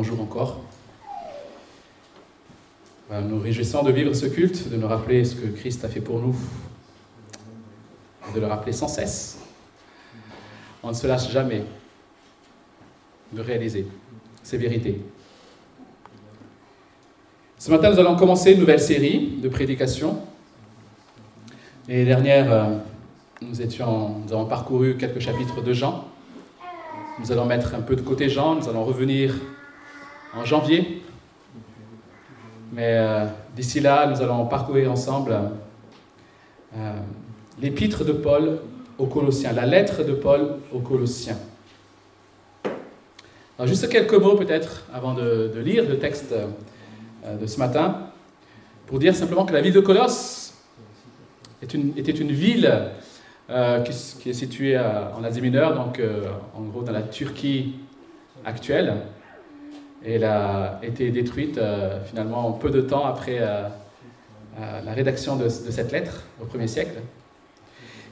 bonjour encore. Nous réjouissons de vivre ce culte, de nous rappeler ce que Christ a fait pour nous, de le rappeler sans cesse. On ne se lâche jamais de réaliser ces vérités. Ce matin, nous allons commencer une nouvelle série de prédications. L'année dernière, euh, nous, étions, nous avons parcouru quelques chapitres de Jean. Nous allons mettre un peu de côté Jean, nous allons revenir en janvier. Mais euh, d'ici là, nous allons parcourir ensemble euh, l'épître de Paul aux Colossiens, la lettre de Paul aux Colossiens. Alors juste quelques mots peut-être avant de, lire le texte euh, de ce matin, pour dire simplement que la ville de Colosse était une ville qui, est située en Asie mineure, donc en gros dans la Turquie actuelle. Et elle a été détruite euh, finalement peu de temps après euh, euh, la rédaction de, cette lettre au 1er siècle.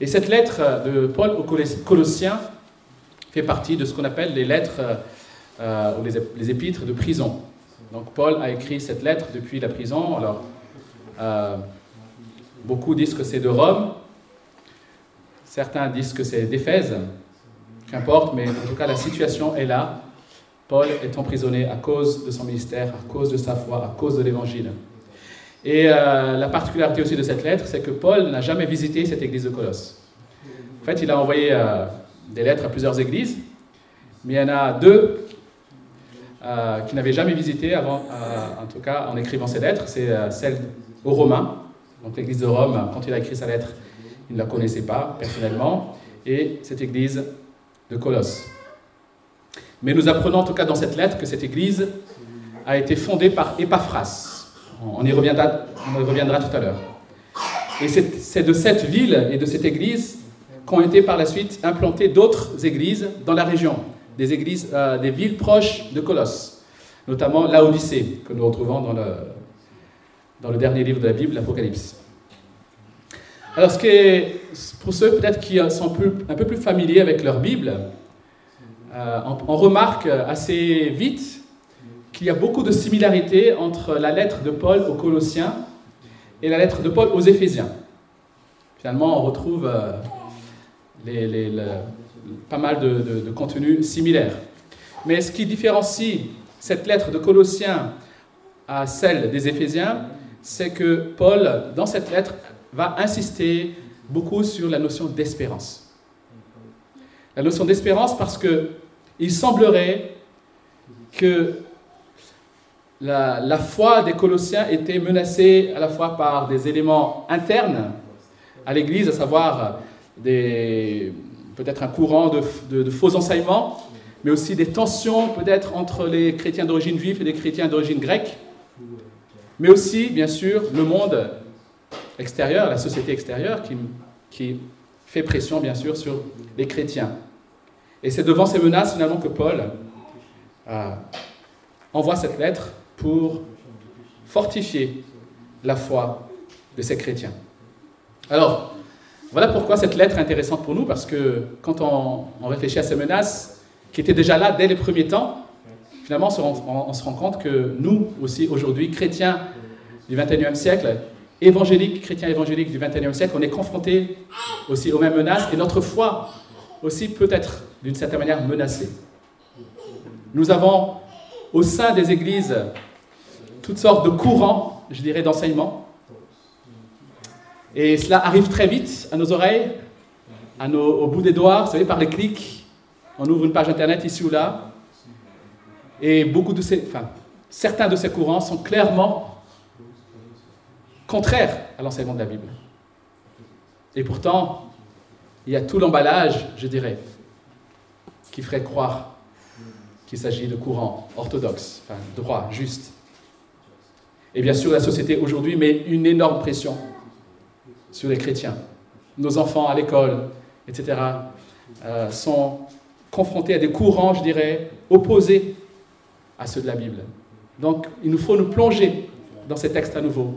Et cette lettre de Paul aux Colossiens fait partie de ce qu'on appelle les lettres ou les, épîtres de prison. Donc Paul a écrit cette lettre depuis la prison. Alors, beaucoup disent que c'est de Rome, certains disent que c'est d'Éphèse, qu'importe, mais en tout cas la situation est là. Paul est emprisonné à cause de son ministère, à cause de sa foi, à cause de l'évangile. Et euh, la particularité aussi de cette lettre, c'est que Paul n'a jamais visité cette église de Colosse. En fait, il a envoyé euh, des lettres à plusieurs églises, mais il y en a deux euh, qu'il n'avait jamais visité avant, en tout cas en écrivant ces lettres. C'est celle aux Romains, donc l'église de Rome, quand il a écrit sa lettre, il ne la connaissait pas personnellement, et cette église de Colosse. Mais nous apprenons en tout cas dans cette lettre que cette église a été fondée par Epaphras. On y reviendra, tout à l'heure. Et c'est de cette ville et de cette église qu'ont été par la suite implantées d'autres églises dans la région, des églises, euh, des villes proches de Colosse, notamment l'Odyssée, que nous retrouvons dans le, dans le dernier livre de la Bible, l'Apocalypse. Alors, ce qui pour ceux peut-être qui sont un peu plus familiers avec leur Bible, euh, on, remarque assez vite qu'il y a beaucoup de similarités entre la lettre de Paul aux Colossiens et la lettre de Paul aux Éphésiens. Finalement, on retrouve euh, pas mal de, de contenus similaires. Mais ce qui différencie cette lettre de Colossiens à celle des Éphésiens, c'est que Paul, dans cette lettre, va insister beaucoup sur la notion d'espérance. La notion d'espérance parce que il semblerait que la, foi des Colossiens était menacée à la fois par des éléments internes à l'Église, à savoir peut-être un courant de, faux enseignements, mais aussi des tensions peut-être entre les chrétiens d'origine juive et les chrétiens d'origine grecque, mais aussi, bien sûr, le monde extérieur, la société extérieure qui, qui fait pression, bien sûr, sur les chrétiens. Et c'est devant ces menaces finalement que Paul euh, envoie cette lettre pour fortifier la foi de ces chrétiens. Alors, voilà pourquoi cette lettre est intéressante pour nous, parce que quand on, réfléchit à ces menaces qui étaient déjà là dès les premiers temps, finalement on se rend, compte que nous aussi aujourd'hui, chrétiens du 21e siècle, évangéliques, chrétiens évangéliques du 21e siècle, on est confrontés aussi aux mêmes menaces et notre foi aussi peut être d'une certaine manière menacée. Nous avons au sein des églises toutes sortes de courants, je dirais, d'enseignement. Et cela arrive très vite à nos oreilles, à au bout des doigts, vous savez, par les clics. On ouvre une page internet ici ou là. Et beaucoup certains de ces courants sont clairement contraires à l'enseignement de la Bible. Et pourtant, il y a tout l'emballage, je dirais, qui ferait croire qu'il s'agit de courants orthodoxes, enfin droits, justes. Et bien sûr, la société aujourd'hui met une énorme pression sur les chrétiens. Nos enfants à l'école, etc., euh, sont confrontés à des courants, je dirais, opposés à ceux de la Bible. Donc, il nous faut nous plonger dans ces textes à nouveau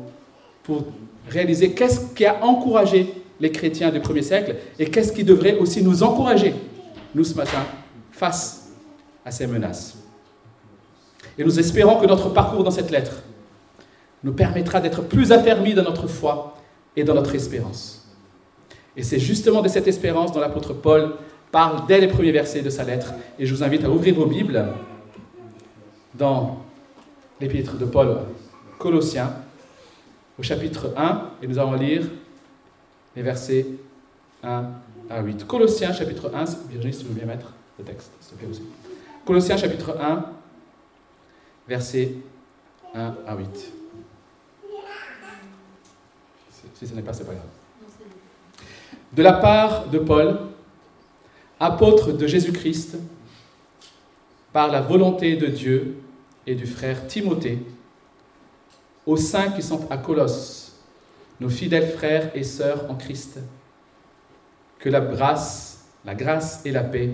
pour réaliser qu'est-ce qui a encouragé les chrétiens du premier siècle et qu'est-ce qui devrait aussi nous encourager, nous ce matin, face à ces menaces. Et nous espérons que notre parcours dans cette lettre nous permettra d'être plus affermis dans notre foi et dans notre espérance. Et c'est justement de cette espérance dont l'apôtre Paul parle dès les premiers versets de sa lettre. Et je vous invite à ouvrir vos Bibles dans l'épître de Paul Colossiens, au chapitre 1, et nous allons lire les versets 1 à 8. Colossiens, chapitre 1, Virginie, si veux bien mettre texte, s'il te plaît aussi. Colossiens, chapitre 1, versets 1 à 8. Si ce n'est pas, c'est pas grave. De la part de Paul, apôtre de Jésus-Christ, par la volonté de Dieu et du frère Timothée, aux saints qui sont à Colosse, nos fidèles frères et sœurs en Christ, que la grâce, la grâce et la paix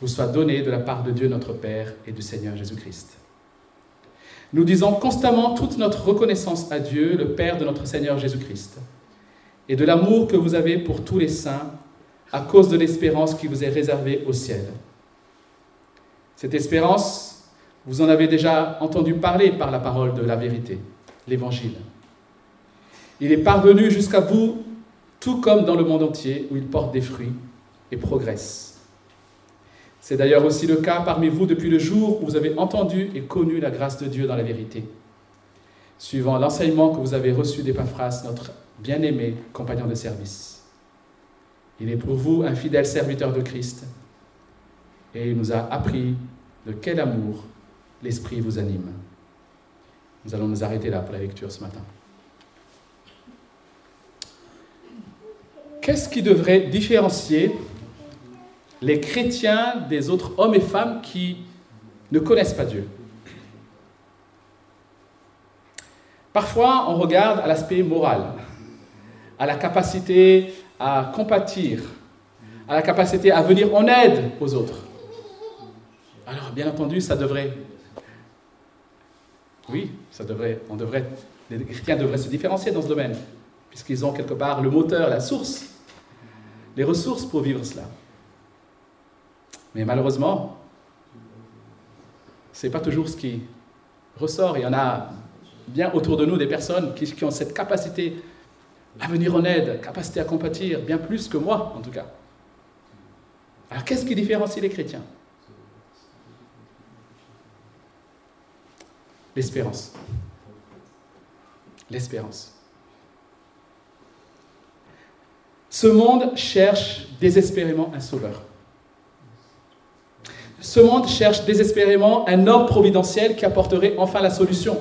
vous soient données de la part de Dieu notre Père et du Seigneur Jésus-Christ. Nous disons constamment toute notre reconnaissance à Dieu, le Père de notre Seigneur Jésus-Christ, et de l'amour que vous avez pour tous les saints à cause de l'espérance qui vous est réservée au ciel. Cette espérance, vous en avez déjà entendu parler par la parole de la vérité, l'Évangile. Il est parvenu jusqu'à vous, tout comme dans le monde entier, où il porte des fruits et progresse. C'est d'ailleurs aussi le cas parmi vous depuis le jour où vous avez entendu et connu la grâce de Dieu dans la vérité, suivant l'enseignement que vous avez reçu d'Epaphras, notre bien-aimé compagnon de service. Il est pour vous un fidèle serviteur de Christ et il nous a appris de quel amour l'Esprit vous anime. Nous allons nous arrêter là pour la lecture ce matin. Qu'est-ce qui devrait différencier les chrétiens des autres hommes et femmes qui ne connaissent pas Dieu Parfois, on regarde à l'aspect moral, à la capacité à compatir, à la capacité à venir en aide aux autres. Alors, bien entendu, ça devrait. Oui, ça devrait. Les chrétiens devraient se différencier dans ce domaine, puisqu'ils ont quelque part le moteur, la source, les ressources pour vivre cela. Mais malheureusement, ce n'est pas toujours ce qui ressort. Il y en a bien autour de nous des personnes qui, ont cette capacité à venir en aide, capacité à compatir, bien plus que moi en tout cas. Alors qu'est-ce qui différencie les chrétiens? L'espérance. L'espérance. Ce monde cherche désespérément un sauveur. Ce monde cherche désespérément un homme providentiel qui apporterait enfin la solution.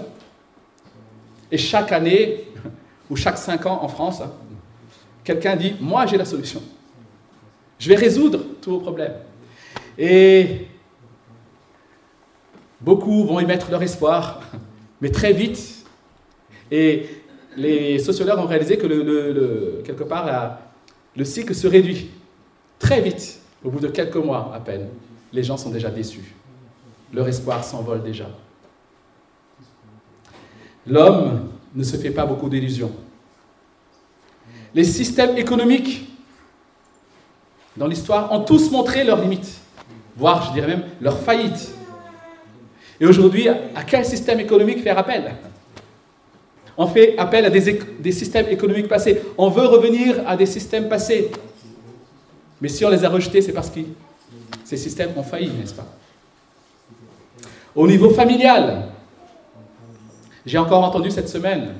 Et chaque année, ou chaque cinq ans en France, quelqu'un dit, moi j'ai la solution. Je vais résoudre tous vos problèmes. Et Beaucoup vont y mettre leur espoir, mais très vite. Et les sociologues ont réalisé que quelque part, le cycle se réduit très vite. Au bout de quelques mois à peine, les gens sont déjà déçus. Leur espoir s'envole déjà. L'homme ne se fait pas beaucoup d'illusions. Les systèmes économiques dans l'histoire ont tous montré leurs limites, voire, je dirais même, leur faillite. Et aujourd'hui, à quel système économique faire appel? On fait appel à des, systèmes économiques passés. On veut revenir à des systèmes passés. Mais si on les a rejetés, c'est parce que ces systèmes ont failli, n'est-ce pas? Au niveau familial, j'ai encore entendu cette semaine,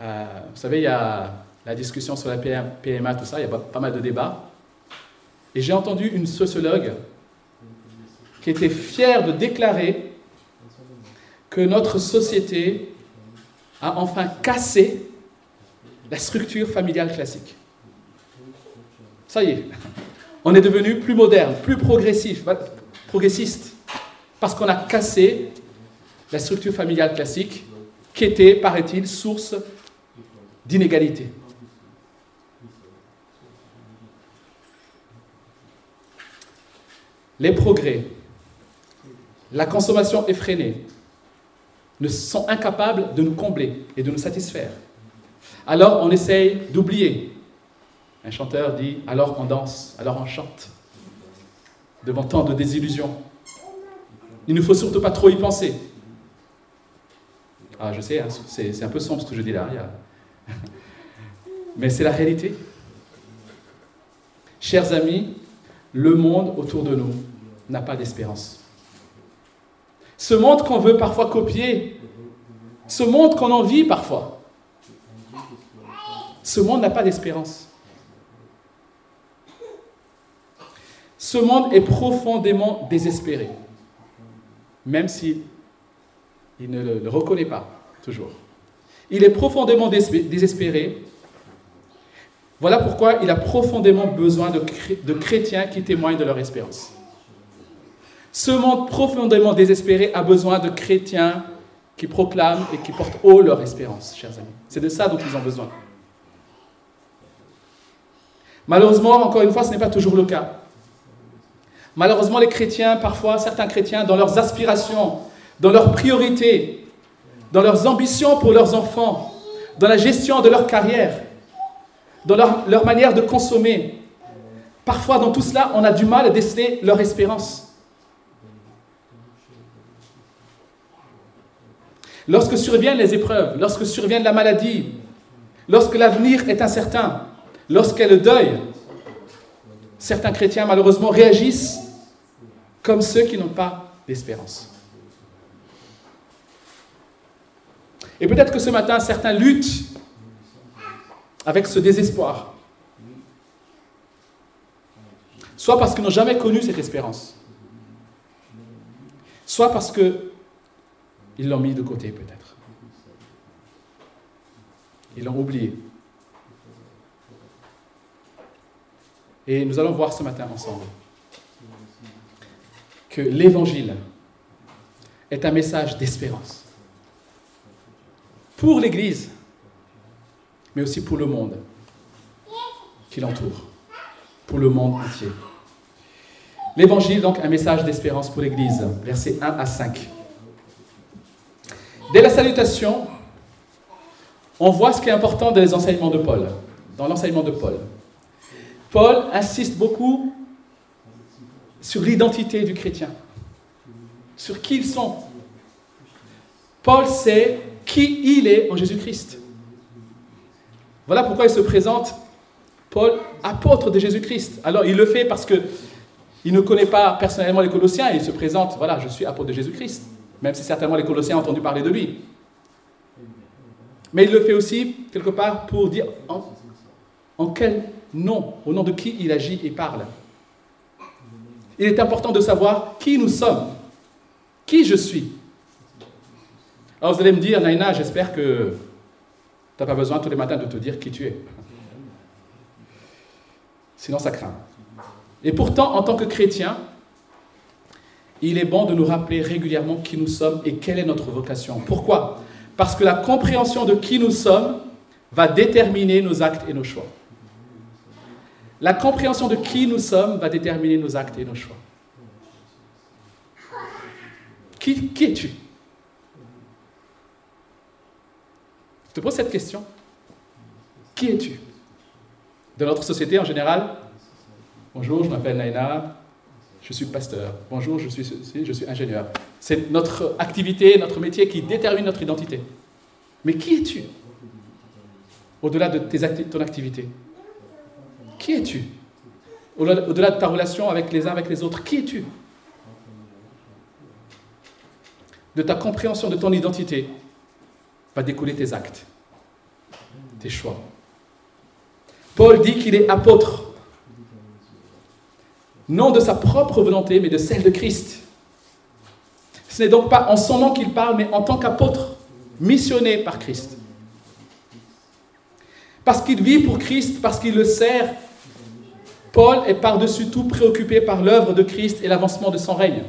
euh, vous savez, il y a la discussion sur la PMA, tout ça, il y a pas mal de débats. Et j'ai entendu une sociologue qui était fier de déclarer que notre société a enfin cassé la structure familiale classique. Ça y est, on est devenu plus moderne, plus progressif, progressiste, parce qu'on a cassé la structure familiale classique qui était, paraît-il, source d'inégalité. Les progrès la consommation effrénée, ne sont incapables de nous combler et de nous satisfaire. Alors on essaye d'oublier. Un chanteur dit alors on danse, alors on chante, devant tant de désillusions. Il ne faut surtout pas trop y penser. Ah, je sais, hein, c'est un peu sombre ce que je dis là. Mais c'est la réalité. Chers amis, le monde autour de nous n'a pas d'espérance. Ce monde qu'on veut parfois copier, ce monde qu'on envie parfois, ce monde n'a pas d'espérance. Ce monde est profondément désespéré, même s'il ne le reconnaît pas toujours. Il est profondément désespéré. Voilà pourquoi il a profondémment besoin de, de chrétiens qui témoignent de leur espérance. Ce monde profondément désespéré a besoin de chrétiens qui proclament et qui portent haut leur espérance, chers amis. C'est de ça dont ils ont besoin. Malheureusement, encore une fois, ce n'est pas toujours le cas. Malheureusement, les chrétiens, parfois, certains chrétiens, dans leurs aspirations, dans leurs priorités, dans leurs ambitions pour leurs enfants, dans la gestion de leur carrière, dans leur, manière de consommer, parfois dans tout cela, on a du mal à déceler leur espérance. Lorsque surviennent les épreuves, lorsque survient la maladie, lorsque l'avenir est incertain, lorsqu'est le deuil, certains chrétiens malheureusement réagissent comme ceux qui n'ont pas d'espérance. Et peut-être que ce matin, certains luttent avec ce désespoir. Soit parce qu'ils n'ont jamais connu cette espérance, soit parce que ils l'ont mis de côté peut-être. Ils l'ont oublié. Et nous allons voir ce matin ensemble que l'Évangile est un message d'espérance pour l'Église, mais aussi pour le monde qui l'entoure, pour le monde entier. L'Évangile, donc, un message d'espérance pour l'Église, versets 1 à 5. Dès la salutation, on voit ce qui est important dans les enseignements de Paul, dans l'enseignement de Paul. Paul insiste beaucoup sur l'identité du chrétien, sur qui ils sont. Paul sait qui il est en Jésus-Christ. Voilà pourquoi il se présente, Paul, apôtre de Jésus-Christ. Alors il le fait parce que il ne connaît pas personnellement les Colossiens, il se présente, voilà, je suis apôtre de Jésus-Christ même si certainement les Colossiens ont entendu parler de lui. Mais il le fait aussi, quelque part, pour dire en, quel nom, au nom de qui il agit et parle. Il est important de savoir qui nous sommes, qui je suis. Alors vous allez me dire, Naina, j'espère que tu n'as pas besoin tous les matins de te dire qui tu es. Sinon, ça craint. Et pourtant, en tant que chrétien, il est bon de nous rappeler régulièrement qui nous sommes et quelle est notre vocation. Pourquoi? Parce que la compréhension de qui nous sommes va déterminer nos actes et nos choix. La compréhension de qui nous sommes va déterminer nos actes et nos choix. Qui, es-tu? Je te pose cette question. Qui es-tu? De notre société en général Bonjour, je m'appelle Naina, je suis pasteur. Bonjour, je suis ingénieur. C'est notre activité, notre métier qui détermine notre identité. Mais qui es-tu? Au-delà de ton activité. Qui es-tu? Au-delà de ta relation avec les uns avec les autres, qui es-tu? De ta compréhension de ton identité va découler tes actes, tes choix. Paul dit qu'il est apôtre non de sa propre volonté, mais de celle de Christ. Ce n'est donc pas en son nom qu'il parle, mais en tant qu'apôtre, missionné par Christ. Parce qu'il vit pour Christ, parce qu'il le sert, Paul est par-dessus tout préoccupé par l'œuvre de Christ et l'avancement de son règne.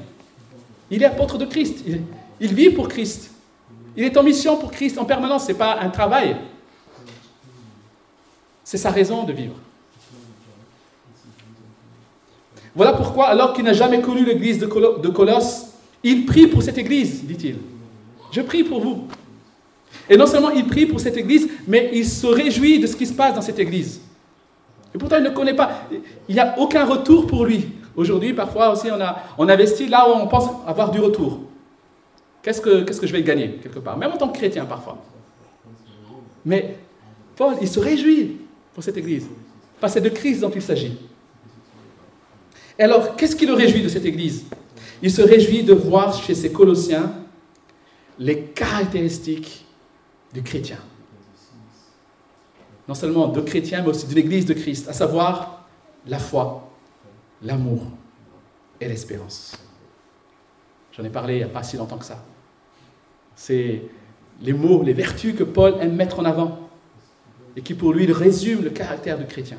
Il est apôtre de Christ, il, vit pour Christ. Il est en mission pour Christ en permanence, ce n'est pas un travail. C'est sa raison de vivre. Voilà pourquoi, alors qu'il n'a jamais connu l'église de, Colosse, il prie pour cette église, dit-il. Je prie pour vous. Et non seulement il prie pour cette église, mais il se réjouit de ce qui se passe dans cette église. Et pourtant, il ne connaît pas. Il n'y a aucun retour pour lui Aujourd'hui, parfois aussi, on, a, on investit là où on pense avoir du retour. Qu'est-ce que, que je vais gagner, quelque part? Même en tant que chrétien, parfois. Mais Paul, il se réjouit pour cette Église. Parce c'est de Christ dont il s'agit. Et alors, qu'est-ce qui le réjouit de cette Église? Il se réjouit de voir chez ces Colossiens les caractéristiques du chrétien. Non seulement de chrétien, mais aussi de l'Église de Christ, à savoir la foi, l'amour et l'espérance. J'en ai parlé il n'y a pas si longtemps que ça. C'est les mots, les vertus que Paul aime mettre en avant et qui pour lui résument le caractère du chrétien.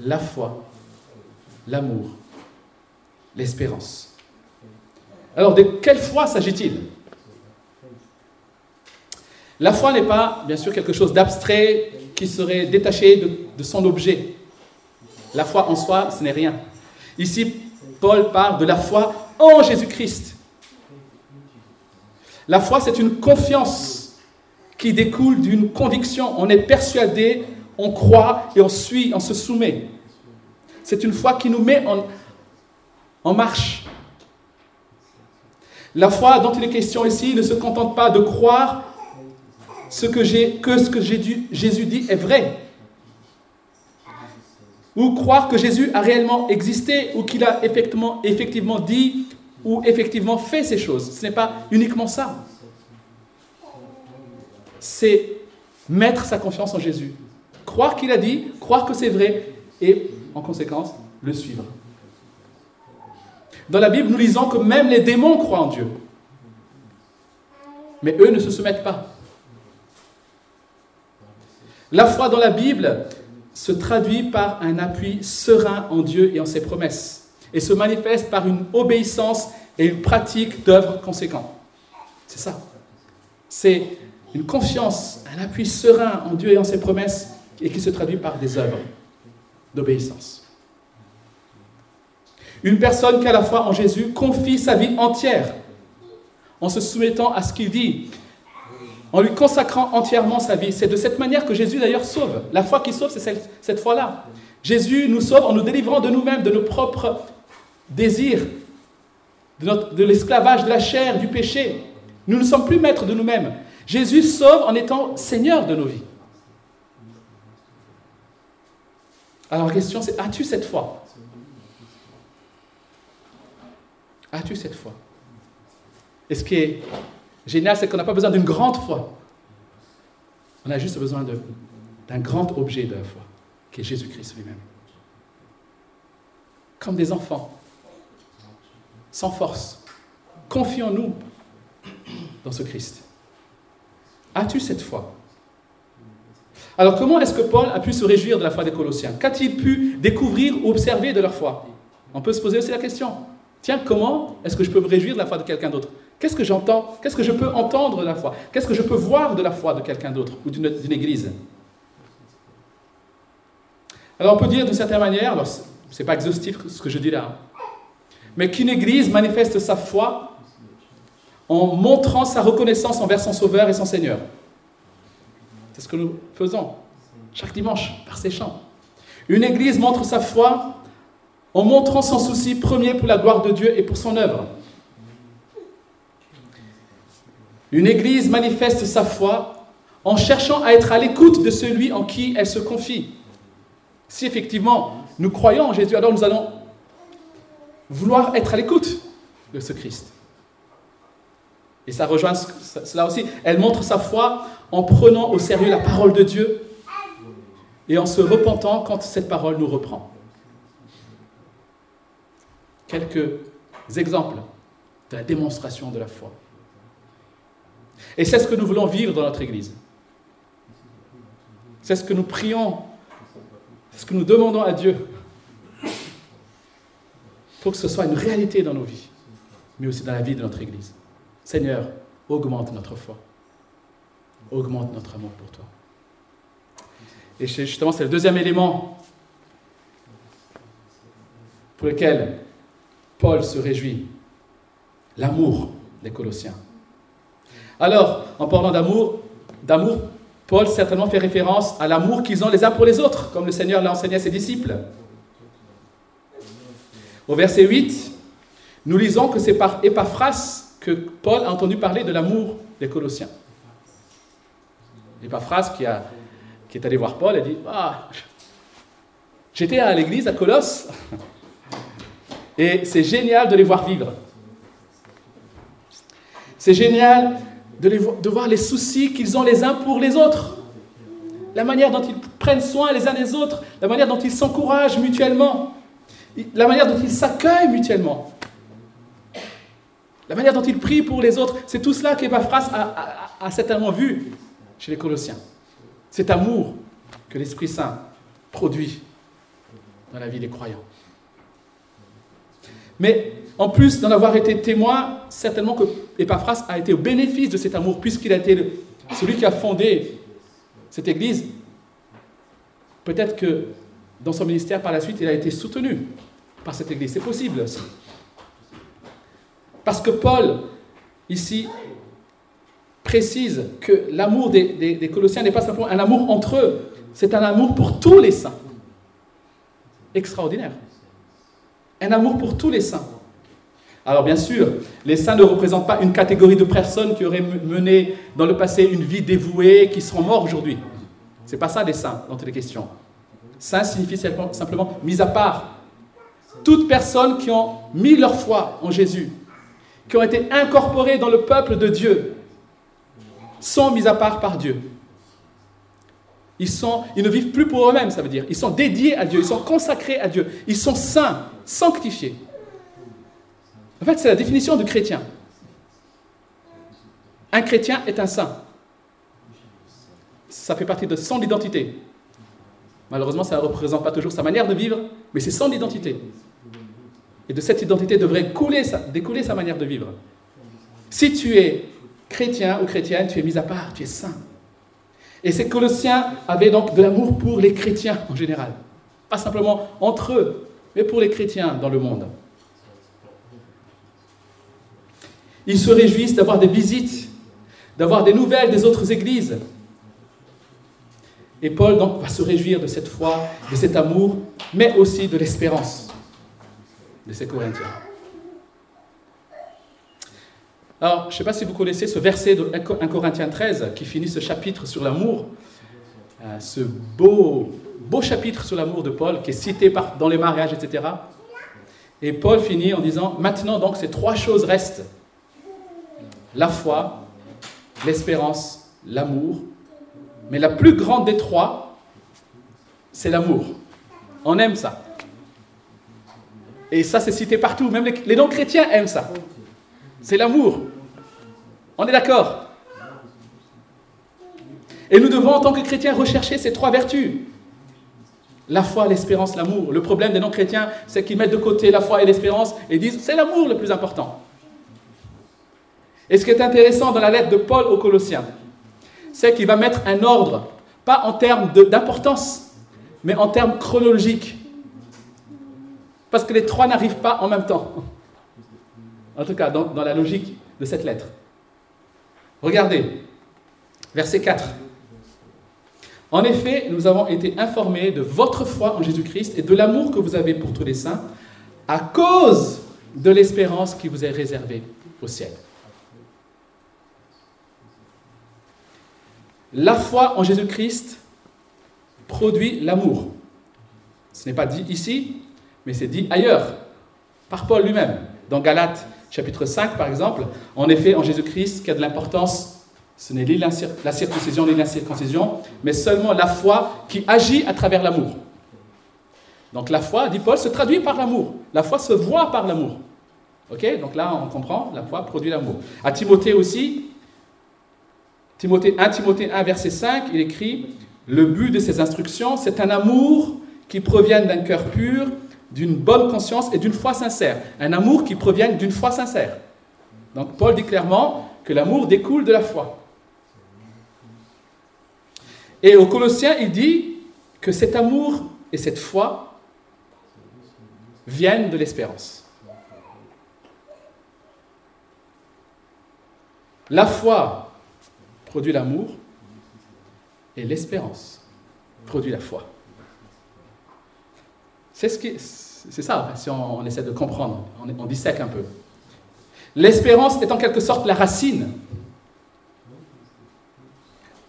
La foi, l'amour, l'espérance. Alors de quelle foi s'agit-il? La foi n'est pas, bien sûr, quelque chose d'abstrait qui serait détaché de, son objet. La foi en soi, ce n'est rien. Ici, Paul parle de la foi en Jésus-Christ. La foi, c'est une confiance qui découle d'une conviction. On est persuadé, on croit et on suit, on se soumet. C'est une foi qui nous met en marche. La foi dont il est question ici ne se contente pas de croire ce que, que ce que Jésus dit est vrai. Ou croire que Jésus a réellement existé ou qu'il a effectivement, effectivement dit ou effectivement fait ces choses. Ce n'est pas uniquement ça. C'est mettre sa confiance en Jésus. Croire qu'il a dit, croire que c'est vrai et en conséquence le suivre. Dans la Bible, nous lisons que même les démons croient en Dieu. Mais eux ne se soumettent pas. La foi dans la Bible se traduit par un appui serein en Dieu et en ses promesses, et se manifeste par une obéissance et une pratique d'œuvres conséquentes. C'est ça. C'est une confiance, un appui serein en Dieu et en ses promesses, et qui se traduit par des œuvres d'obéissance. Une personne qui a la foi en Jésus confie sa vie entière en se soumettant à ce qu'il dit, en lui consacrant entièrement sa vie. C'est de cette manière que Jésus d'ailleurs sauve. La foi qui sauve, c'est cette, foi-là. Jésus nous sauve en nous délivrant de nous-mêmes, de nos propres désirs, de, l'esclavage de la chair, du péché. Nous ne sommes plus maîtres de nous-mêmes. Jésus sauve en étant Seigneur de nos vies. Alors la question c'est, as-tu cette foi? As-tu cette foi? Et ce qui génial, c'est qu'on n'a pas besoin d'une grande foi. On a juste besoin d'un grand objet de la foi, qui est Jésus-Christ lui-même. Comme des enfants, sans force. Confions-nous dans ce Christ. As-tu cette foi? Alors comment est-ce que Paul a pu se réjouir de la foi des Colossiens? Qu'a-t-il pu découvrir ou observer de leur foi? On peut se poser aussi la question. Tiens, comment est-ce que je peux me réjouir de la foi de quelqu'un d'autre? Qu'est-ce que j'entends Qu'est-ce que je peux entendre de la foi? Qu'est-ce que je peux voir de la foi de quelqu'un d'autre ou d'une église? Alors on peut dire d'une certaine manière, alors ce n'est pas exhaustif ce que je dis là, mais qu'une église manifeste sa foi en montrant sa reconnaissance envers son Sauveur et son Seigneur. C'est ce que nous faisons chaque dimanche par ces chants. Une église montre sa foi en montrant son souci premier pour la gloire de Dieu et pour son œuvre. Une église manifeste sa foi en cherchant à être à l'écoute de celui en qui elle se confie. Si effectivement nous croyons en Jésus, alors nous allons vouloir être à l'écoute de ce Christ. Et ça rejoint cela aussi. Elle montre sa foi en prenant au sérieux la parole de Dieu et en se repentant quand cette parole nous reprend quelques exemples de la démonstration de la foi. Et c'est ce que nous voulons vivre dans notre Église. C'est ce que nous prions, c'est ce que nous demandons à Dieu pour que ce soit une réalité dans nos vies, mais aussi dans la vie de notre Église. Seigneur, augmente notre foi, augmente notre amour pour toi. Et justement, c'est le deuxième élément pour lequel Paul se réjouit. L'amour des Colossiens. Alors, en parlant d'amour, d'amour, Paul certainement fait référence à l'amour qu'ils ont les uns pour les autres, comme le Seigneur l'a enseigné à ses disciples. Au verset 8, nous lisons que c'est par Épaphras que Paul a entendu parler de l'amour des Colossiens. Épaphras qui, est allé voir Paul et dit Ah, j'étais à l'église à Colosse et c'est génial de les voir vivre. C'est génial de, voir les soucis qu'ils ont les uns pour les autres. La manière dont ils prennent soin les uns des autres, la manière dont ils s'encouragent mutuellement, la manière dont ils s'accueillent mutuellement, la manière dont ils prient pour les autres. C'est tout cela qu'Epaphras a, a, a certainement vu chez les Colossiens. Cet amour que l'Esprit Saint produit dans la vie des croyants. Mais en plus d'en avoir été témoin, certainement que Epaphras a été au bénéfice de cet amour, puisqu'il a été celui qui a fondé cette église. Peut-être que dans son ministère, par la suite, il a été soutenu par cette église. C'est possible aussi. Parce que Paul, ici, précise que l'amour des Colossiens n'est pas simplement un amour entre eux, c'est un amour pour tous les saints. Extraordinaire. Un amour pour tous les saints. Alors bien sûr, les saints ne représentent pas une catégorie de personnes qui auraient mené dans le passé une vie dévouée, qui seront morts aujourd'hui. Ce n'est pas ça des saints dont il est question. Saint signifie simplement mis à part. Toutes personnes qui ont mis leur foi en Jésus, qui ont été incorporées dans le peuple de Dieu, sont mis à part par Dieu. Ils, ils ne vivent plus pour eux-mêmes, ça veut dire. Ils sont dédiés à Dieu, ils sont consacrés à Dieu, ils sont saints, sanctifiés. En fait, c'est la définition du chrétien. Un chrétien est un saint. Ça fait partie de son identité. Malheureusement, ça ne représente pas toujours sa manière de vivre, mais c'est son identité. Et de cette identité devrait couler découler sa manière de vivre. Si tu es chrétien ou chrétienne, tu es mis à part, tu es saint. Et ces Colossiens avaient donc de l'amour pour les chrétiens en général. Pas simplement entre eux, mais pour les chrétiens dans le monde. Ils se réjouissent d'avoir des visites, d'avoir des nouvelles des autres églises. Et Paul donc va se réjouir de cette foi, de cet amour, mais aussi de l'espérance de ces Corinthiens. Alors, je ne sais pas si vous connaissez ce verset de 1 Corinthiens 13 qui finit ce chapitre sur l'amour, euh, ce beau, beau chapitre sur l'amour de Paul qui est cité dans les mariages, etc. Et Paul finit en disant, maintenant donc ces trois choses restent. La foi, l'espérance, l'amour. Mais la plus grande des trois, c'est l'amour. On aime ça. Et ça, c'est cité partout. Même les, non-chrétiens aiment ça. C'est l'amour. On est d'accord Et nous devons, en tant que chrétiens, rechercher ces trois vertus. La foi, l'espérance, l'amour. Le problème des non-chrétiens, c'est qu'ils mettent de côté la foi et l'espérance et disent c'est l'amour le plus important. Et ce qui est intéressant dans la lettre de Paul aux Colossiens, c'est qu'il va mettre un ordre, pas en termes d'importance, mais en termes chronologiques. Parce que les trois n'arrivent pas en même temps. En tout cas, dans, la logique de cette lettre. Regardez, verset 4. En effet, nous avons été informés de votre foi en Jésus-Christ et de l'amour que vous avez pour tous les saints à cause de l'espérance qui vous est réservée au ciel. La foi en Jésus-Christ produit l'amour. Ce n'est pas dit ici, mais c'est dit ailleurs, par Paul lui-même. Dans Galates chapitre 5, par exemple, en effet, en Jésus-Christ, qui a de l'importance, ce n'est ni la circoncision ni l'incirconcision, mais seulement la foi qui agit à travers l'amour. Donc la foi, dit Paul, se traduit par l'amour. La foi se voit par l'amour. Ok? Donc là, on comprend, la foi produit l'amour. À Timothée aussi, Timothée 1 Timothée 1, verset 5, il écrit Le but de ces instructions, c'est un amour qui provient d'un cœur pur d'une bonne conscience et d'une foi sincère. Un amour qui provient d'une foi sincère. Donc Paul dit clairement que l'amour découle de la foi. Et aux Colossiens, il dit que cet amour et cette foi viennent de l'espérance. La foi produit l'amour et l'espérance produit la foi. C'est ce ça, si on, essaie de comprendre, on dissèque un peu. L'espérance est en quelque sorte la racine.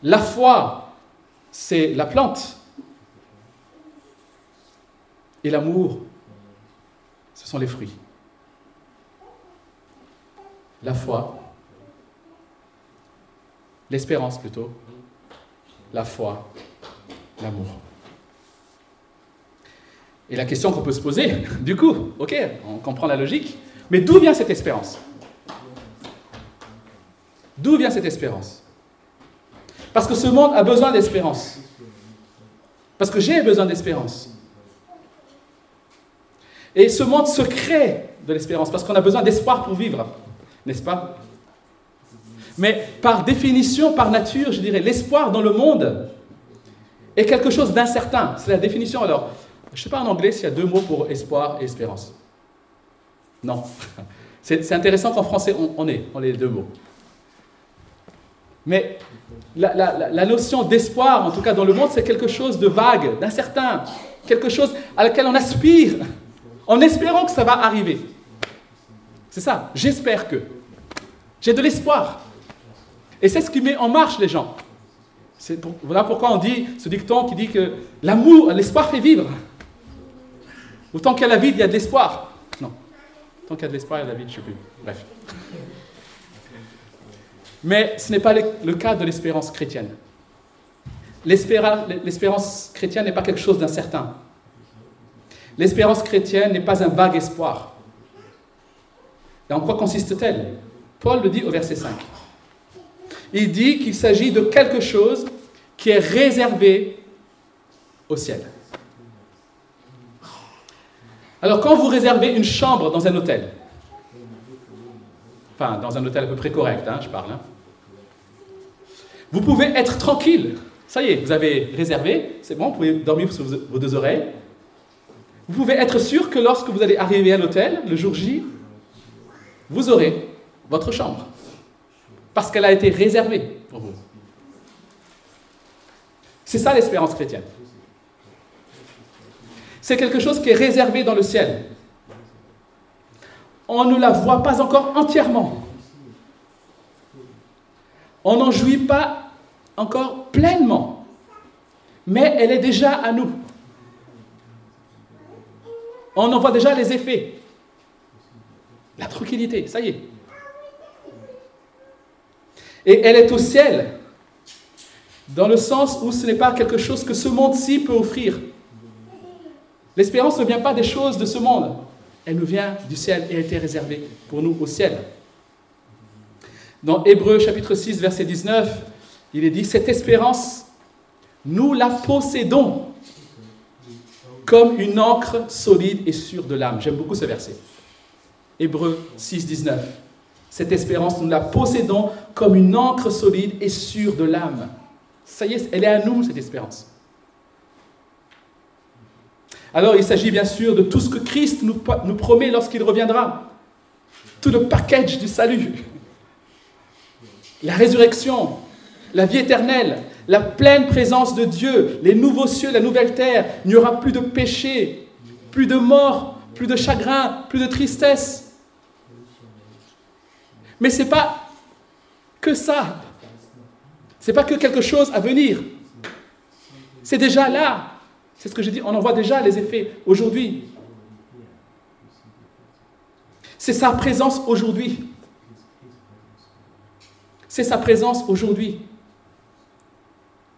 La foi, c'est la plante. Et l'amour, ce sont les fruits. La foi, l'espérance plutôt, la foi, l'amour. Et la question qu'on peut se poser, du coup, ok, on comprend la logique, mais d'où vient cette espérance? D'où vient cette espérance? Parce que ce monde a besoin d'espérance. Parce que j'ai besoin d'espérance. Et ce monde se crée de l'espérance parce qu'on a besoin d'espoir pour vivre, n'est-ce pas? Mais par définition, par nature, je dirais, l'espoir dans le monde est quelque chose d'incertain. C'est la définition. Alors, je ne sais pas en anglais s'il y a deux mots pour espoir et espérance. Non. C'est intéressant qu'en français, on, ait, les deux mots. Mais la, notion d'espoir, en tout cas dans le monde, c'est quelque chose de vague, d'incertain, quelque chose à laquelle on aspire, en espérant que ça va arriver. C'est ça, j'espère que. J'ai de l'espoir. Et c'est ce qui met en marche les gens. voilà pourquoi on dit ce dicton qui dit que l'amour, l'espoir fait vivre. Autant qu'il y a la vie, il y a de l'espoir. Non. Tant qu'il y a de l'espoir, il y a de la vie, je ne sais plus. Bref. Mais ce n'est pas le cas de l'espérance chrétienne. L'espérance chrétienne n'est pas quelque chose d'incertain. L'espérance chrétienne n'est pas un vague espoir. Et en quoi consiste-t-elle? Paul le dit au verset 5. Il dit qu'il s'agit de quelque chose qui est réservé au ciel. Alors quand vous réservez une chambre dans un hôtel, enfin dans un hôtel à peu près correct, hein, je parle, hein, vous pouvez être tranquille. Ça y est, vous avez réservé, c'est bon, vous pouvez dormir sur vos deux oreilles. Vous pouvez être sûr que lorsque vous allez arriver à l'hôtel, le jour J, vous aurez votre chambre. Parce qu'elle a été réservée pour vous. C'est ça l'espérance chrétienne. C'est quelque chose qui est réservé dans le ciel. On ne la voit pas encore entièrement. On n'en jouit pas encore pleinement. Mais elle est déjà à nous. On en voit déjà les effets. La tranquillité, ça y est. Et elle est au ciel, dans le sens où ce n'est pas quelque chose que ce monde-ci peut offrir. L'espérance ne vient pas des choses de ce monde, elle nous vient du ciel et a été réservée pour nous au ciel. Dans Hébreu chapitre 6, verset 19, il est dit, cette espérance, nous la possédons comme une encre solide et sûre de l'âme. J'aime beaucoup ce verset. Hébreu 6, 19. Cette espérance, nous la possédons comme une encre solide et sûre de l'âme. Ça y est, elle est à nous, cette espérance. Alors il s'agit bien sûr de tout ce que Christ nous, promet lorsqu'il reviendra. Tout le package du salut. La résurrection, la vie éternelle, la pleine présence de Dieu, les nouveaux cieux, la nouvelle terre. Il n'y aura plus de péché, plus de mort, plus de chagrin, plus de tristesse. Mais ce n'est pas que ça. Ce n'est pas que quelque chose à venir. C'est déjà là. C'est ce que j'ai dit, on en voit déjà les effets aujourd'hui. C'est sa présence aujourd'hui. C'est sa présence aujourd'hui.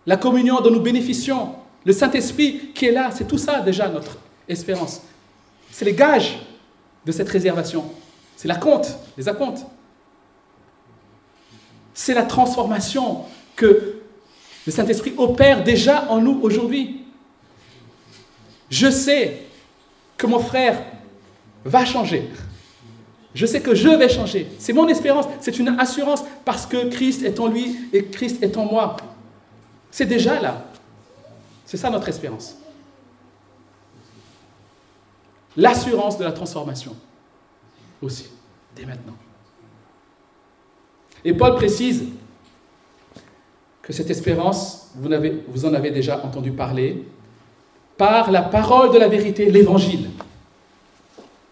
La communion dont nous bénéficions, le Saint-Esprit qui est là, c'est tout ça déjà notre espérance. C'est les gages de cette réservation. C'est la compte, les acomptes. C'est la transformation que le Saint-Esprit opère déjà en nous aujourd'hui. Je sais que mon frère va changer. Je sais que je vais changer. C'est mon espérance, c'est une assurance parce que Christ est en lui et Christ est en moi. C'est déjà là. C'est ça notre espérance. L'assurance de la transformation aussi, dès maintenant. Et Paul précise que cette espérance, vous, en avez déjà entendu parler, par la parole de la vérité, l'évangile.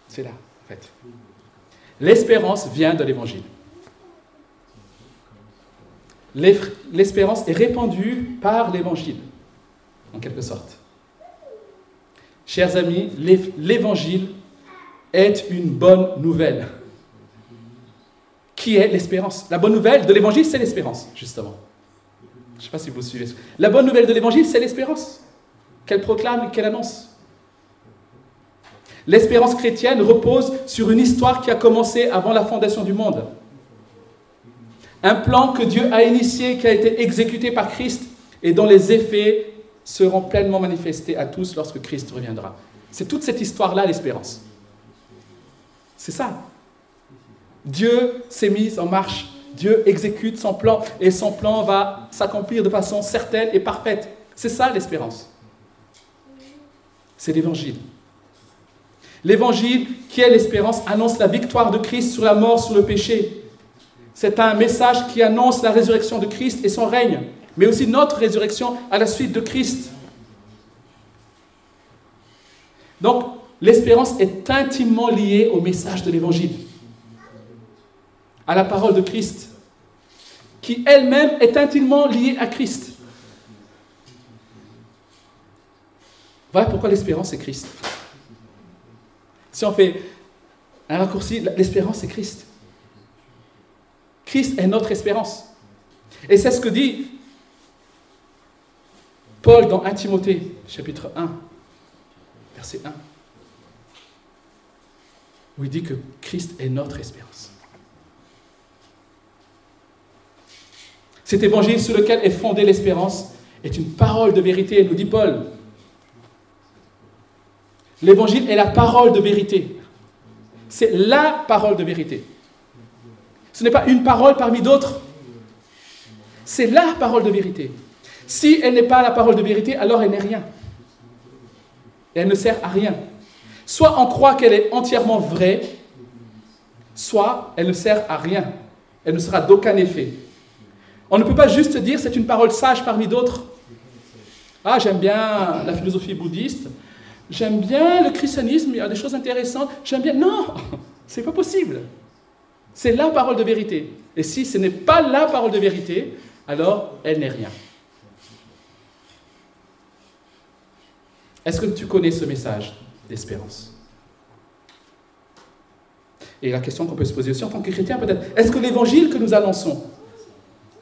C'est là, en fait. L'espérance vient de l'évangile. L'espérance est répandue par l'évangile, en quelque sorte. Chers amis, l'évangile est une bonne nouvelle. Qui est l'espérance La bonne nouvelle de l'évangile, c'est l'espérance, justement. Je ne sais pas si vous suivez. La bonne nouvelle de l'évangile, c'est l'espérance qu'elle proclame et qu'elle annonce. L'espérance chrétienne repose sur une histoire qui a commencé avant la fondation du monde. Un plan que Dieu a initié, qui a été exécuté par Christ et dont les effets seront pleinement manifestés à tous lorsque Christ reviendra. C'est toute cette histoire-là, l'espérance. C'est ça. Dieu s'est mis en marche. Dieu exécute son plan et son plan va s'accomplir de façon certaine et parfaite. C'est ça l'espérance. C'est l'évangile. L'évangile, qui est l'espérance, annonce la victoire de Christ sur la mort, sur le péché. C'est un message qui annonce la résurrection de Christ et son règne, mais aussi notre résurrection à la suite de Christ. Donc, l'espérance est intimement liée au message de l'évangile, à la parole de Christ, qui elle-même est intimement liée à Christ. Voilà pourquoi l'espérance est Christ. Si on fait un raccourci, l'espérance c'est Christ. Christ est notre espérance. Et c'est ce que dit Paul dans 1 Timothée, chapitre 1, verset 1, où il dit que Christ est notre espérance. Cet évangile sur lequel est fondée l'espérance est une parole de vérité, nous dit Paul. L'évangile est la parole de vérité. C'est la parole de vérité. Ce n'est pas une parole parmi d'autres. C'est la parole de vérité. Si elle n'est pas la parole de vérité, alors elle n'est rien. elle ne sert à rien. Soit on croit qu'elle est entièrement vraie, soit elle ne sert à rien. Elle ne sera d'aucun effet. On ne peut pas juste dire c'est une parole sage parmi d'autres. Ah, j'aime bien la philosophie bouddhiste, J'aime bien le christianisme, il y a des choses intéressantes. J'aime bien. Non, c'est pas possible. C'est la parole de vérité. Et si ce n'est pas la parole de vérité, alors elle n'est rien. Est-ce que tu connais ce message d'espérance? Et la question qu'on peut se poser aussi en tant que chrétien peut-être, est-ce que l'évangile que nous annonçons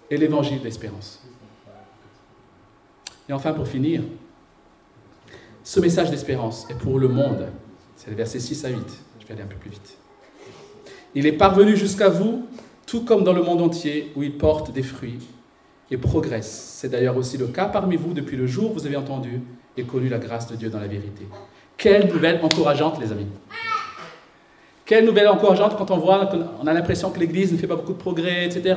est l'évangile d'espérance Et enfin, pour finir, ce message d'espérance est pour le monde. C'est le verset 6 à 8. Je vais aller un peu plus vite. Il est parvenu jusqu'à vous, tout comme dans le monde entier, où il porte des fruits et progresse. C'est d'ailleurs aussi le cas parmi vous depuis le jour où vous avez entendu et connu la grâce de Dieu dans la vérité. Quelle nouvelle encourageante, les amis. Quelle nouvelle encourageante quand on voit qu'on a l'impression que l'Église ne fait pas beaucoup de progrès, etc.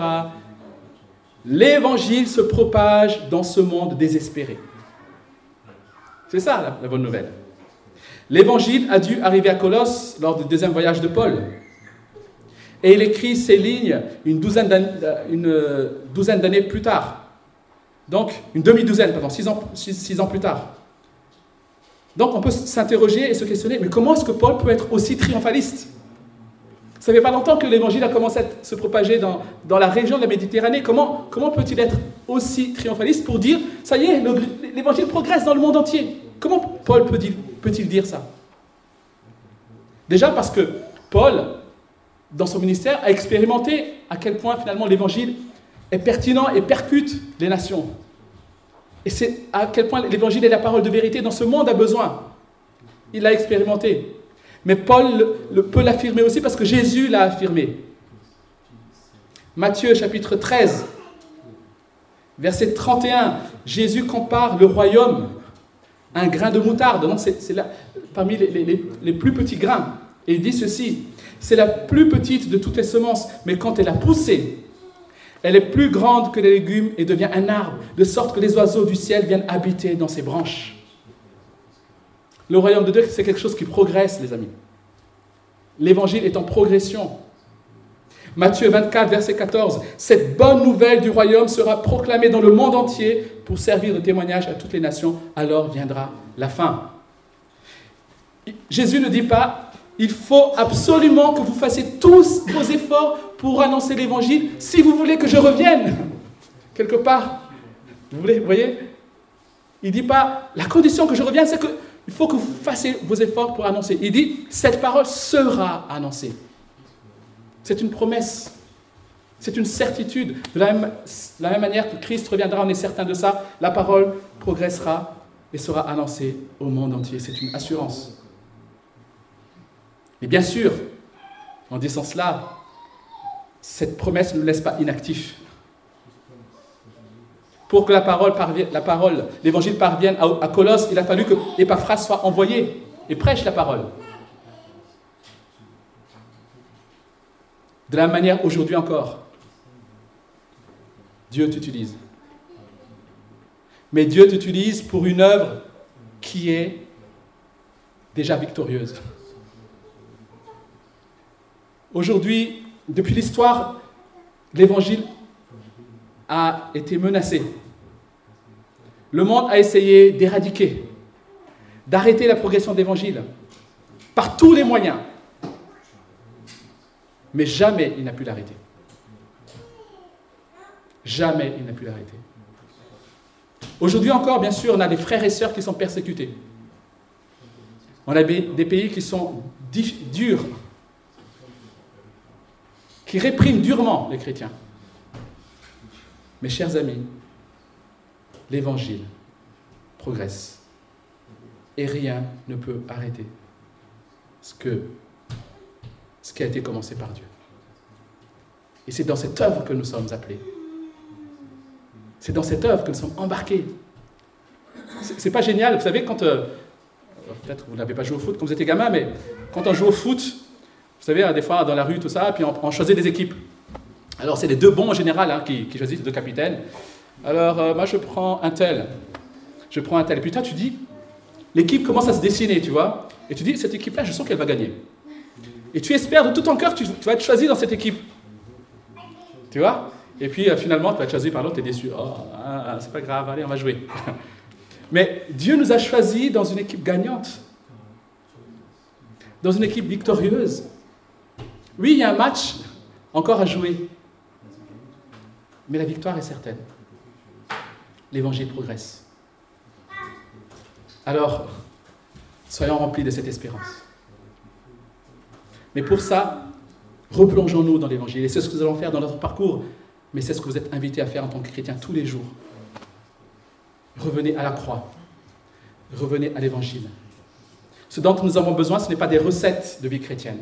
L'Évangile se propage dans ce monde désespéré. C'est ça la, bonne nouvelle. L'évangile a dû arriver à Colosse lors du deuxième voyage de Paul. Et il écrit ces lignes une douzaine d'années plus tard. Donc, une demi-douzaine, pardon, six, ans plus tard. Donc, on peut s'interroger et se questionner, mais comment est-ce que Paul peut être aussi triomphaliste Ça fait pas longtemps que l'évangile a commencé à se propager dans, dans la région de la Méditerranée. Comment, comment peut-il être aussi triomphaliste pour dire, ça y est, l'évangile progresse dans le monde entier? Comment Paul peut-il dire ça? Déjà parce que Paul, dans son ministère, a expérimenté à quel point finalement l'évangile est pertinent et percute les nations. Et c'est à quel point l'évangile est la parole de vérité dont ce monde a besoin. Il l'a expérimenté. Mais Paul peut l'affirmer aussi parce que Jésus l'a affirmé. Matthieu chapitre 13, verset 31, Jésus compare le royaume un grain de moutarde. Non, c'est parmi les, plus petits grains. Et il dit ceci, c'est la plus petite de toutes les semences, mais quand elle a poussé, elle est plus grande que les légumes et devient un arbre, de sorte que les oiseaux du ciel viennent habiter dans ses branches. Le royaume de Dieu, c'est quelque chose qui progresse, les amis. L'évangile est en progression. Matthieu 24, verset 14, Cette bonne nouvelle du royaume sera proclamée dans le monde entier pour servir de témoignage à toutes les nations, alors viendra la fin. Jésus ne dit pas, Il faut absolument que vous fassiez tous vos efforts pour annoncer l'évangile si vous voulez que je revienne. Quelque part. Vous, voyez? Il ne dit pas, la condition que je revienne, c'est qu'il faut que vous fassiez vos efforts pour annoncer. Il dit, cette parole sera annoncée. C'est une promesse. C'est une certitude. De la même, la même, manière que Christ reviendra, on est certain de ça, la parole progressera et sera annoncée au monde entier. C'est une assurance. Mais bien sûr, en disant cela, cette promesse ne nous laisse pas inactifs. Pour que la parole, l'évangile parvienne à, Colosse, il a fallu que Épaphras soit envoyé et prêche la parole. De la manière, aujourd'hui encore, Dieu t'utilise. Mais Dieu t'utilise pour une œuvre qui est déjà victorieuse. Aujourd'hui, depuis l'histoire, l'évangile a été menacé. Le monde a essayé d'éradiquer, d'arrêter la progression de l'évangile par tous les moyens. Mais jamais il n'a pu l'arrêter. Jamais il n'a pu l'arrêter. Aujourd'hui encore, bien sûr, on a des frères et sœurs qui sont persécutés. On a des pays qui sont durs, qui répriment durement les chrétiens. Mes chers amis, l'évangile progresse et rien ne peut arrêter ce, qui a été commencé par Dieu. Et c'est dans cette œuvre que nous sommes appelés. C'est dans cette œuvre que nous sommes embarqués. C'est pas génial, vous savez, quand. Euh, peut-être vous n'avez pas joué au foot quand vous étiez gamin, mais quand on joue au foot, vous savez, hein, des fois dans la rue, tout ça, puis on, choisit des équipes. Alors c'est les deux bons en général hein, qui, choisissent les deux capitaines. Alors euh, moi je prends un tel, je prends un tel. Et puis tu dis, l'équipe commence à se dessiner, tu vois. Et tu dis, cette équipe-là, je sens qu'elle va gagner. Et tu espères de tout ton cœur que tu, vas être choisi dans cette équipe. Tu vois? Et puis euh, finalement, tu vas être choisi par l'autre, tu es déçu. Oh, ah, ah, c'est pas grave, allez, on va jouer. Mais Dieu nous a choisis dans une équipe gagnante, dans une équipe victorieuse. Oui, il y a un match encore à jouer, mais la victoire est certaine. L'évangile progresse. Alors, soyons remplis de cette espérance. Mais pour ça, replongeons-nous dans l'évangile. Et c'est ce que nous allons faire dans notre parcours, mais c'est ce que vous êtes invités à faire en tant que chrétien tous les jours. Revenez à la croix. Revenez à l'évangile. Ce dont nous avons besoin, ce n'est pas des recettes de vie chrétienne.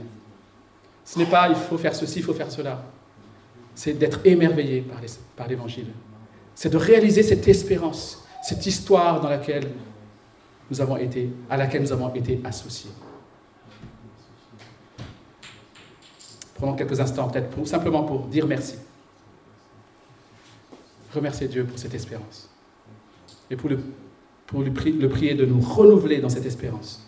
Ce n'est pas il faut faire ceci, il faut faire cela. C'est d'être émerveillé par l'évangile. C'est de réaliser cette espérance, cette histoire dans laquelle nous avons été, à laquelle nous avons été associés. Prenons quelques instants, peut-être simplement pour dire merci. Remercier Dieu pour cette espérance. Et pour, le, pour le prier de nous renouveler dans cette espérance.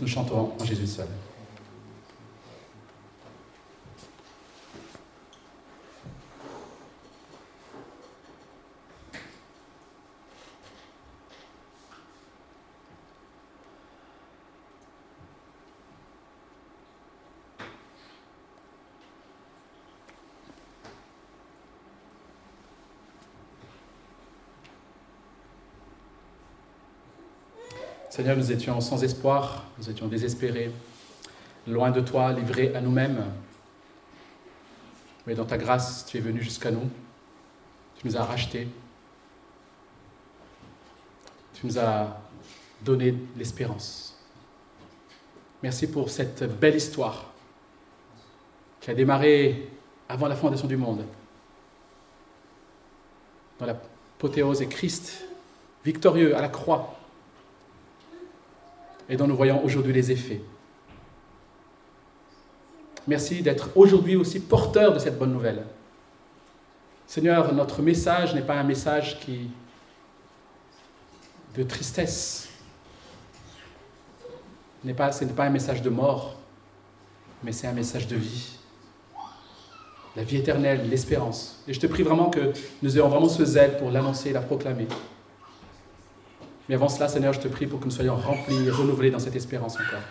Nous chanterons en Jésus seul. Seigneur, nous étions sans espoir, nous étions désespérés, loin de toi, livrés à nous-mêmes. Mais dans ta grâce, tu es venu jusqu'à nous. Tu nous as rachetés. Tu nous as donné l'espérance. Merci pour cette belle histoire qui a démarré avant la fondation du monde. Dans la l'apothéose et Christ, victorieux à la croix, et dont nous voyons aujourd'hui les effets. Merci d'être aujourd'hui aussi porteur de cette bonne nouvelle. Seigneur, notre message n'est pas un message de tristesse. Pas, ce n'est pas un message de mort, mais c'est un message de vie. La vie éternelle, l'espérance. Et je te prie vraiment que nous ayons vraiment ce zèle pour l'annoncer et la proclamer. Mais avant cela, Seigneur, je te prie pour que nous soyons remplis renouvelés dans cette espérance encore.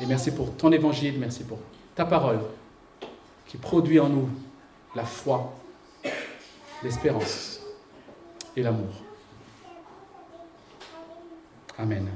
Et merci pour ton évangile, merci pour ta parole qui produit en nous la foi, l'espérance et l'amour. Amen.